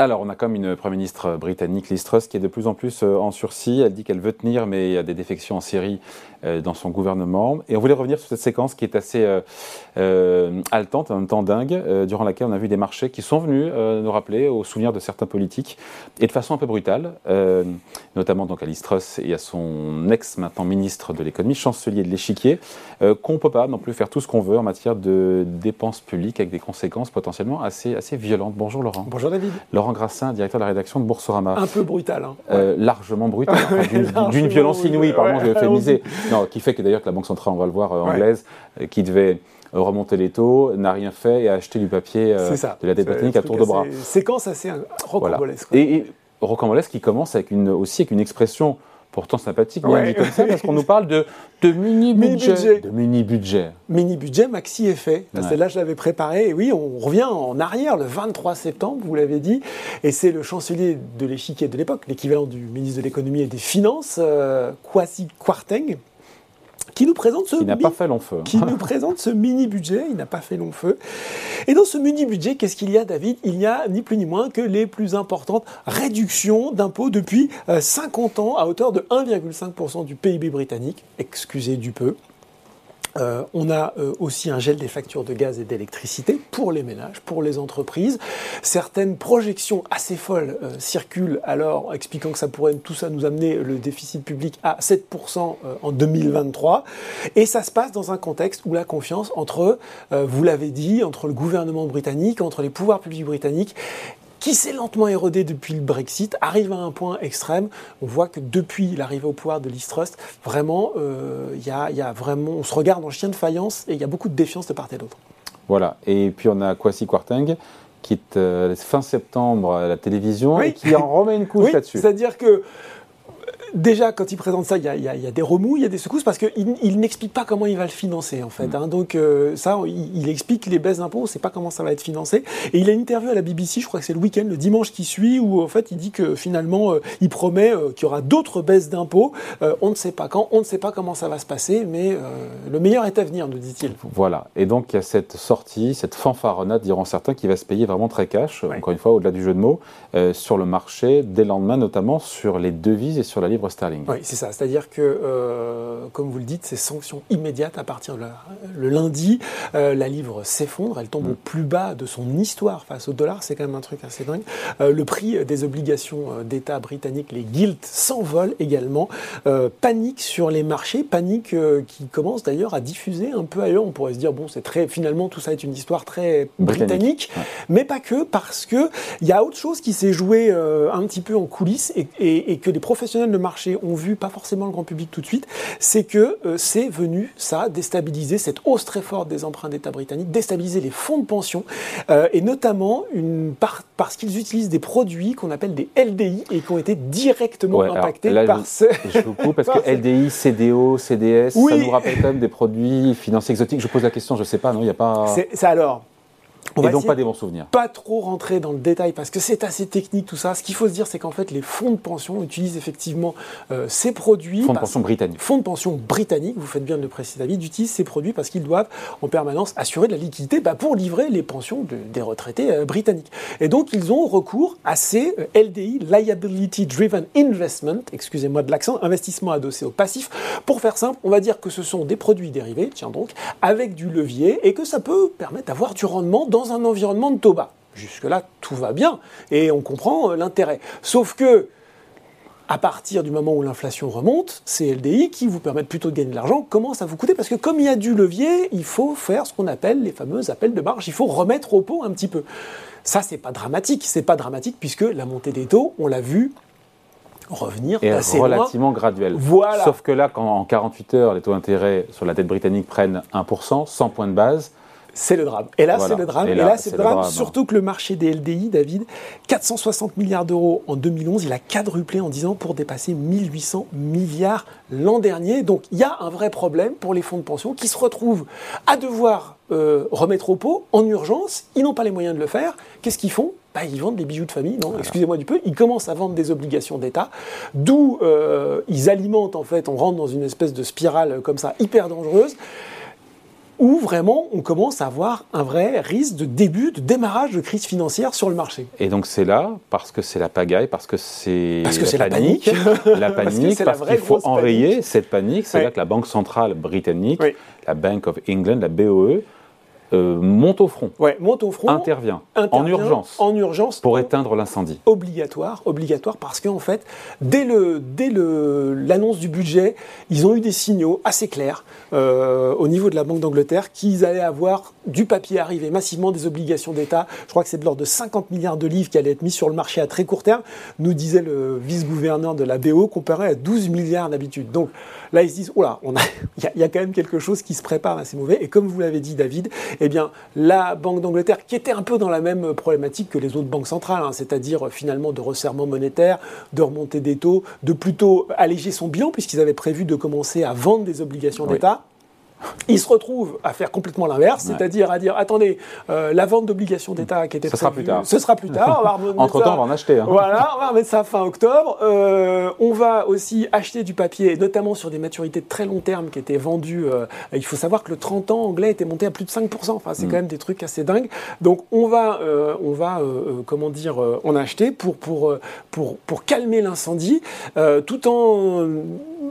Alors, on a comme une Première ministre britannique, Liz Truss, qui est de plus en plus euh, en sursis. Elle dit qu'elle veut tenir, mais il y a des défections en Syrie euh, dans son gouvernement. Et on voulait revenir sur cette séquence qui est assez euh, haletante, en même temps dingue, durant laquelle on a vu des marchés qui sont venus nous rappeler au souvenir de certains politiques, et de façon un peu brutale, notamment donc à Liz Truss et à son ex, maintenant ministre de l'économie, chancelier de l'échiquier, qu'on ne peut pas non plus faire tout ce qu'on veut en matière de dépenses publiques avec des conséquences potentiellement assez, assez violentes. Bonjour Laurent. Bonjour David. Laurent Grassin, directeur de la rédaction de Boursorama. Un peu brutal. Hein. Euh, largement brutal, d'une violence inouïe, pardon, je vais euphémiser. Non, qui fait que d'ailleurs que la Banque centrale, on va le voir, euh, anglaise, euh, qui devait remonter les taux, n'a rien fait et a acheté du papier de la dette britannique à tour de bras. Séquence assez rocambolesque. Et, et rocambolesque qui commence avec une, aussi avec une expression pourtant sympathique, bien dit comme ça, parce qu'on nous parle de, de mini-budget. de mini-budget. Mini-budget, maxi effet. Ouais. Là, je l'avais préparé. Et oui, on revient en arrière, le 23 septembre, vous l'avez dit. Et c'est le chancelier de l'échiquier de l'époque, l'équivalent du ministre de l'économie et des finances, euh, Kwasi Kwarteng, qui nous présente ce qui n'a pas fait long feu. Qui nous présente ce mini budget, il n'a pas fait long feu. Et dans ce mini budget, qu'est-ce qu'il y a, David? Il y a ni plus ni moins que les plus importantes réductions d'impôts depuis 50 euh, ans à hauteur de 1,5% du PIB britannique. Excusez du peu. Euh, on a euh, aussi un gel des factures de gaz et d'électricité pour les ménages, pour les entreprises. Certaines projections assez folles euh, circulent alors expliquant que ça pourrait tout ça nous amener le déficit public à 7% en 2023. Et ça se passe dans un contexte où la confiance entre, vous l'avez dit, entre le gouvernement britannique, entre les pouvoirs publics britanniques qui s'est lentement érodé depuis le Brexit, arrive à un point extrême. On voit que depuis l'arrivée au pouvoir de Liz Truss, vraiment, euh, il y, a, vraiment, on se regarde en chien de faïence et il y a beaucoup de défiance de part et d'autre. Voilà. Et puis on a Kwasi Kwarteng qui est euh, fin septembre à la télévision et qui en remet une couche là-dessus. C'est-à-dire que déjà, quand il présente ça, il y, a, des remous, il y a des secousses, parce qu'il il, n'explique pas comment il va le financer, en fait. Mm. Hein. Donc, euh, ça, il, explique les baisses d'impôts, on ne sait pas comment ça va être financé. Et il a une interview à la BBC, je crois que c'est le week-end, le dimanche qui suit, où, en fait, il dit que finalement, euh, il promet euh, qu'il y aura d'autres baisses d'impôts. on ne sait pas quand, on ne sait pas comment ça va se passer, mais le meilleur est à venir, nous dit-il. Voilà. Et donc, il y a cette sortie, cette fanfaronnade, diront certains, qui va se payer vraiment très cash, encore une fois, au-delà du jeu de mots, sur le marché, dès le lendemain, notamment sur les devises et sur la livre sterling. Oui, c'est ça. C'est-à-dire que, euh, comme vous le dites, c'est sanction immédiate à partir de le lundi. Euh, la livre s'effondre, elle tombe mm. au plus bas de son histoire face au dollar. C'est quand même un truc assez dingue. Euh, le prix des obligations d'État britanniques, les gilts, s'envole également. panique sur les marchés, panique qui commence d'ailleurs à diffuser un peu ailleurs. On pourrait se dire, bon, c'est très, finalement, tout ça est une histoire très britannique, mais pas que, parce que il y a autre chose qui s'est joué un petit peu en coulisses et, et que les professionnels de marché ont vu, pas forcément le grand public tout de suite, c'est que euh, c'est venu, ça, déstabiliser cette hausse très forte des emprunts d'État britanniques, déstabiliser les fonds de pension, euh, et notamment une parce qu'ils utilisent des produits qu'on appelle des LDI et qui ont été directement impactés par ce... Je vous coupe parce que LDI, CDO, CDS, ça nous rappelle quand même des produits financiers exotiques. Je pose la question, je ne sais pas, non, il n'y a pas... C'est alors... On et donc pas des bons souvenirs. Pas trop rentrer dans le détail parce que c'est assez technique tout ça. Ce qu'il faut se dire, c'est qu'en fait, les fonds de pension utilisent effectivement euh, ces produits. Fonds de pension britanniques. Fonds de pension britanniques, vous faites bien de le préciser, David, utilisent ces produits parce qu'ils doivent en permanence assurer de la liquidité bah, pour livrer les pensions des retraités euh, britanniques. Et donc, ils ont recours à ces euh, LDI, Liability Driven Investment, excusez-moi de l'accent, investissement adossé au passif. Pour faire simple, on va dire que ce sont des produits dérivés, tiens donc, avec du levier et que ça peut permettre d'avoir du rendement dans un environnement de taux bas. Jusque-là, tout va bien et on comprend euh, l'intérêt. Sauf que, à partir du moment où l'inflation remonte, ces LDI qui vous permettent plutôt de gagner de l'argent commencent à vous coûter parce que comme il y a du levier, il faut faire ce qu'on appelle les fameux appels de marge, il faut remettre au pot un petit peu. Ça, c'est pas dramatique, c'est pas dramatique puisque la montée des taux, on l'a vu, revenir et relativement graduel. Voilà. Sauf que là, quand en 48 heures, les taux d'intérêt sur la dette britannique prennent 1%, 100 points de base, c'est le drame. Et là, c'est le drame. Et là, c'est le drame. Surtout que le marché des LDI, David, 460 milliards d'euros en 2011, il a quadruplé en 10 ans pour dépasser 1800 milliards l'an dernier. Donc, il y a un vrai problème pour les fonds de pension qui se retrouvent à devoir euh, remettre au pot en urgence. Ils n'ont pas les moyens de le faire. Qu'est-ce qu'ils font? Bah, ils vendent des bijoux de famille, non Excusez-moi du peu. Ils commencent à vendre des obligations d'État, d'où euh, ils alimentent en fait. On rentre dans une espèce de spirale comme ça hyper dangereuse où vraiment on commence à avoir un vrai risque de début, de démarrage de crise financière sur le marché. Et donc c'est là, parce que c'est la pagaille, parce que c'est la, panique, la panique, parce qu'il faut enrayer cette panique, c'est là que la Banque centrale britannique, la Bank of England, la BOE, euh, monte au front. Ouais, monte au front. Intervient, en urgence. En urgence. Pour éteindre l'incendie. Obligatoire, obligatoire parce qu'en fait, dès le dès le l'annonce du budget, ils ont eu des signaux assez clairs euh, au niveau de la Banque d'Angleterre qu'ils allaient avoir du papier arrivé massivement, des obligations d'État. Je crois que c'est de l'ordre de 50 milliards de livres qui allaient être mis sur le marché à très court terme. Nous disait le vice-gouverneur de la BO comparé à 12 milliards d'habitude. Donc là, ils se disent, oula, il y, y, a quand même quelque chose qui se prépare assez mauvais. Et comme vous l'avez dit, David, eh bien, la Banque d'Angleterre, qui était un peu dans la même problématique que les autres banques centrales, hein, c'est-à-dire finalement de resserrement monétaire, de remontée des taux, de plutôt alléger son bilan, puisqu'ils avaient prévu de commencer à vendre des obligations d'État. Il se retrouve à faire complètement l'inverse, c'est-à-dire à dire attendez, euh, la vente d'obligations d'État qui était ce sera plus tard. ce sera plus tard. Entre temps, on va en acheter. Hein. Voilà, on va remettre ça fin octobre. Euh, on va aussi acheter du papier, notamment sur des maturités de très long terme qui étaient vendues. Euh, il faut savoir que le 30 ans anglais était monté à plus de 5%. Enfin, c'est mm. quand même des trucs assez dingues. Donc, on va, on va, comment dire, en acheter pour pour pour pour calmer l'incendie, tout en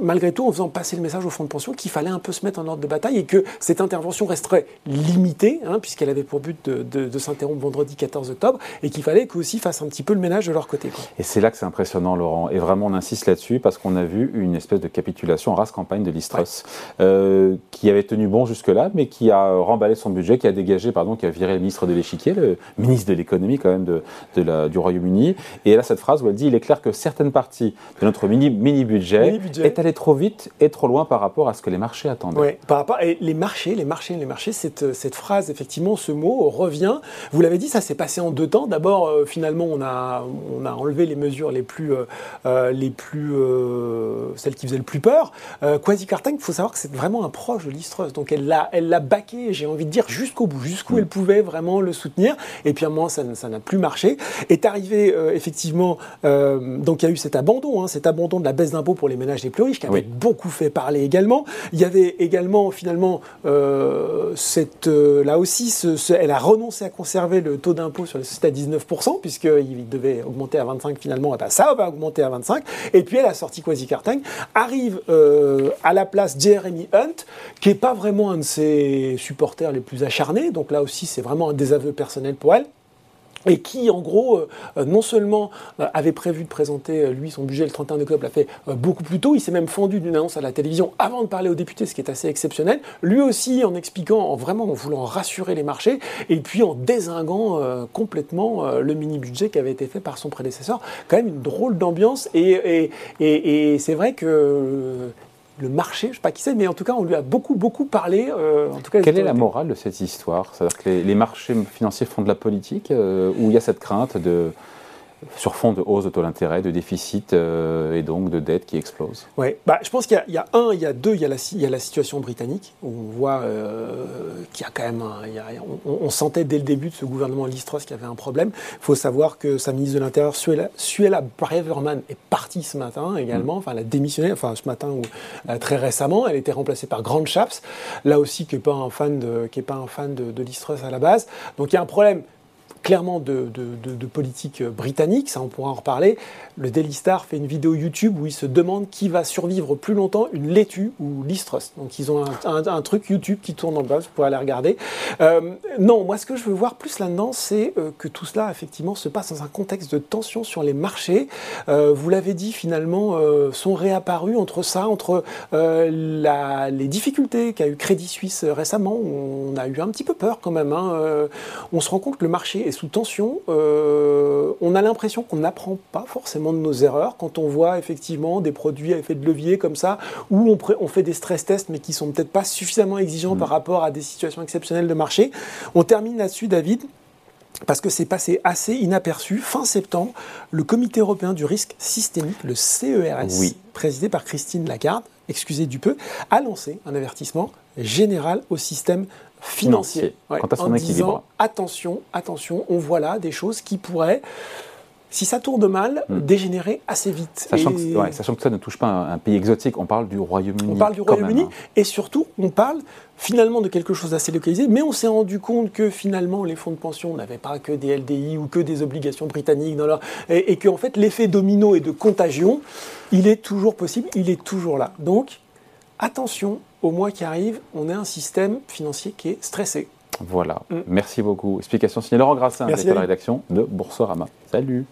malgré tout en faisant passer le message au fonds de pension qu'il fallait un peu se mettre en ordre de bataille et que cette intervention resterait limitée, hein, puisqu'elle avait pour but de, s'interrompre vendredi 14 octobre, et qu'il fallait qu'eux aussi fassent un petit peu le ménage de leur côté. Et c'est là que c'est impressionnant, Laurent. Et vraiment, on insiste là-dessus parce qu'on a vu une espèce de capitulation en race campagne de l'Istros, euh, qui avait tenu bon jusque-là, mais qui a remballé son budget, qui a dégagé, pardon, qui a viré le ministre de l'échiquier, le ministre de l'économie quand même de, la, du Royaume-Uni. Et elle a cette phrase où elle dit il est clair que certaines parties de notre mini-budget mini est allée trop vite et trop loin par rapport à ce que les marchés attendaient. Oui, par rapport et les marchés, les marchés, les marchés, cette, cette phrase, effectivement, ce mot revient. Vous l'avez dit, ça s'est passé en deux temps. D'abord, euh, finalement, on a, on a enlevé les mesures les plus, euh, euh, les plus, celles qui faisaient le plus peur. Quasi Cartang, il faut savoir que c'est vraiment un proche de l'Istreuse. Donc elle l'a, elle l'a baqué, j'ai envie de dire, jusqu'au bout, jusqu'où mm. elle pouvait vraiment le soutenir. Et puis à un moment, ça, ça n'a plus marché. Est arrivé effectivement, donc il y a eu cet abandon, hein, cet abandon de la baisse d'impôts pour les ménages les plus qui avait beaucoup fait parler également. Il y avait également finalement euh, cette, euh, là aussi, elle a renoncé à conserver le taux d'impôt sur les sociétés à 19%, puisqu'il devait augmenter à 25 finalement, et ben ça va augmenter à 25. Et puis elle a sorti Quasi Cartang, arrive euh, à la place Jeremy Hunt, qui n'est pas vraiment un de ses supporters les plus acharnés, donc là aussi c'est vraiment un désaveu personnel pour elle et qui, en gros, euh, euh, non seulement euh, avait prévu de présenter, lui, son budget le 31 octobre, l'a fait beaucoup plus tôt, il s'est même fendu d'une annonce à la télévision avant de parler aux députés, ce qui est assez exceptionnel, lui aussi en expliquant, en vraiment en voulant rassurer les marchés, et puis en désinguant complètement le mini-budget qui avait été fait par son prédécesseur. Quand même une drôle d'ambiance, et, et, et c'est vrai que le marché, je ne sais pas qui c'est, mais en tout cas, on lui a beaucoup, beaucoup parlé. Euh, en tout cas, Quelle est la morale de cette histoire? C'est-à-dire que les, marchés financiers font de la politique, euh, où il y a cette crainte de sur fond de hausse de taux d'intérêt, de déficit euh, et donc de dette qui explose Oui, bah, je pense qu'il y, a un, il y a deux, il y a la, il y a la situation britannique, où on voit euh, qu'il y a quand même on, sentait dès le début de ce gouvernement Listros qu'il y avait un problème. Il faut savoir que sa ministre de l'Intérieur, Suella, Suella Braverman, est partie ce matin également, mm. enfin elle a démissionné, enfin ce matin ou euh, très récemment, elle a été remplacée par Grant Shapps, là aussi qui n'est pas un fan de, qui est pas un fan de, de Listros à la base. Donc il y a un problème clairement de, politique britannique, ça on pourra en reparler. Le Daily Star fait une vidéo YouTube où il se demande qui va survivre plus longtemps, une laitue ou l'Istrus. Donc ils ont un, truc YouTube qui tourne en bas, vous pourrez aller regarder. Euh, non, moi ce que je veux voir plus là-dedans, c'est euh, que tout cela effectivement se passe dans un contexte de tension sur les marchés. Euh, vous l'avez dit, finalement, sont réapparus entre ça, entre les difficultés qu'a eu Crédit Suisse récemment, on a eu un petit peu peur quand même. Hein. on se rend compte que le marché est sous tension. Euh, on a l'impression qu'on n'apprend pas forcément de nos erreurs quand on voit effectivement des produits à effet de levier comme ça, où on, on fait des stress tests mais qui sont peut-être pas suffisamment exigeants par mm. rapport à des situations exceptionnelles de marché. On termine là-dessus, David parce que c'est passé assez inaperçu. Fin septembre, le Comité européen du risque systémique, le CERS, présidé par Christine Lagarde, excusez du peu, a lancé un avertissement général au système financier. Quant à son équilibre. attention, attention, on voit là des choses qui pourraient si ça tourne mal, Hmm. dégénérer assez vite. Sachant, Et- que, ouais, sachant que ça ne touche pas un, un pays exotique, on parle du Royaume-Uni. On parle du Royaume-Uni hein. et surtout, on parle finalement de quelque chose d'assez localisé, mais on s'est rendu compte que finalement les fonds de pension n'avaient pas que des LDI ou que des obligations britanniques dans leur... et, et que en fait l'effet domino et de contagion, il est toujours possible, il est toujours là. Donc attention, au mois qui arrive, on a un système financier qui est stressé. Voilà. Mm. Merci beaucoup. Explication signée Laurent Grassin, de la rédaction de Boursorama. Salut.